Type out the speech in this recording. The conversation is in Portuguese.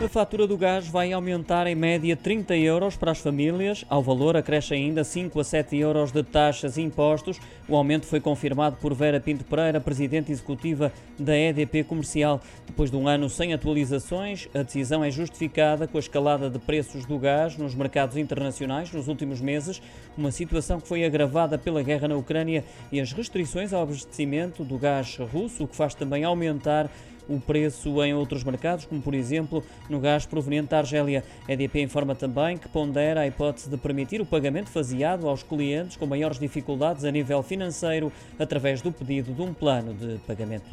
A fatura do gás vai aumentar em média 30 euros para as famílias. Ao valor acresce ainda 5 a 7 euros de taxas e impostos. O aumento foi confirmado por Vera Pinto Pereira, presidente executiva da EDP Comercial. Depois de um ano sem atualizações, a decisão é justificada com a escalada de preços do gás nos mercados internacionais nos últimos meses, uma situação que foi agravada pela guerra na Ucrânia e as restrições ao abastecimento do gás russo, o que faz também aumentar o preço em outros mercados, como por exemplo no gás proveniente da Argélia. A EDP informa também que pondera a hipótese de permitir o pagamento faseado aos clientes com maiores dificuldades a nível financeiro através do pedido de um plano de pagamento.